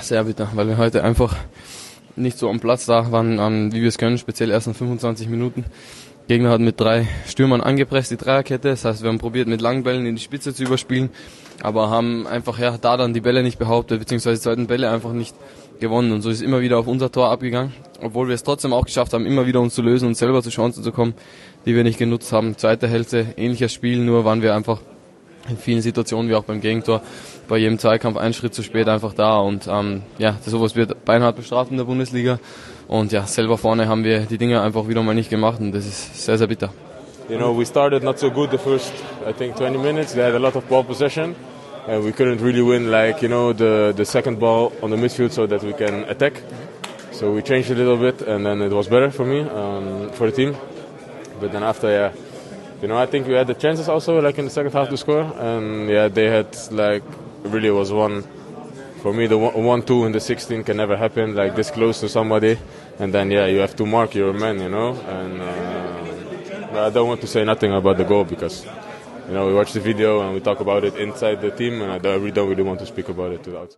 Sehr bitter, weil wir heute einfach nicht so am Platz da waren, um, wie wir es können, speziell erst in 25 Minuten. Der Gegner hat mit drei Stürmern angepresst, die Dreierkette. Das heißt, wir haben probiert, mit langen Bällen in die Spitze zu überspielen, aber haben einfach ja, da dann die Bälle nicht behauptet, beziehungsweise die zweiten Bälle einfach nicht gewonnen. Und so ist es immer wieder auf unser Tor abgegangen, obwohl wir es trotzdem auch geschafft haben, immer wieder uns zu lösen und selber zu Chancen zu kommen, die wir nicht genutzt haben. Zweite Hälfte, ähnliches Spiel, nur waren wir einfach in vielen Situationen, wie auch beim Gegentor, bei jedem Zweikampf einen Schritt zu spät einfach da. Und ähm, ja, sowas wird beinhart bestraft in der Bundesliga. Und ja, selber vorne haben wir die Dinge einfach wieder mal nicht gemacht und das ist sehr, sehr bitter. You know, we started not so good the first, I think, 20 minutes. They had a lot of ball possession. And we couldn't really win, like, you know, the, the second ball on the midfield so that we can attack. So we changed a little bit and then it was better for me, um, for the team. But then after, yeah, you know, I think we had the chances also, like in the second half to score. And yeah, they had, like, really was one for me the one two in the 16 can never happen like this close to somebody and then yeah you have to mark your man you know and uh, I don't want to say nothing about the goal because you know we watch the video and we talk about it inside the team and I really don't really want to speak about it outside.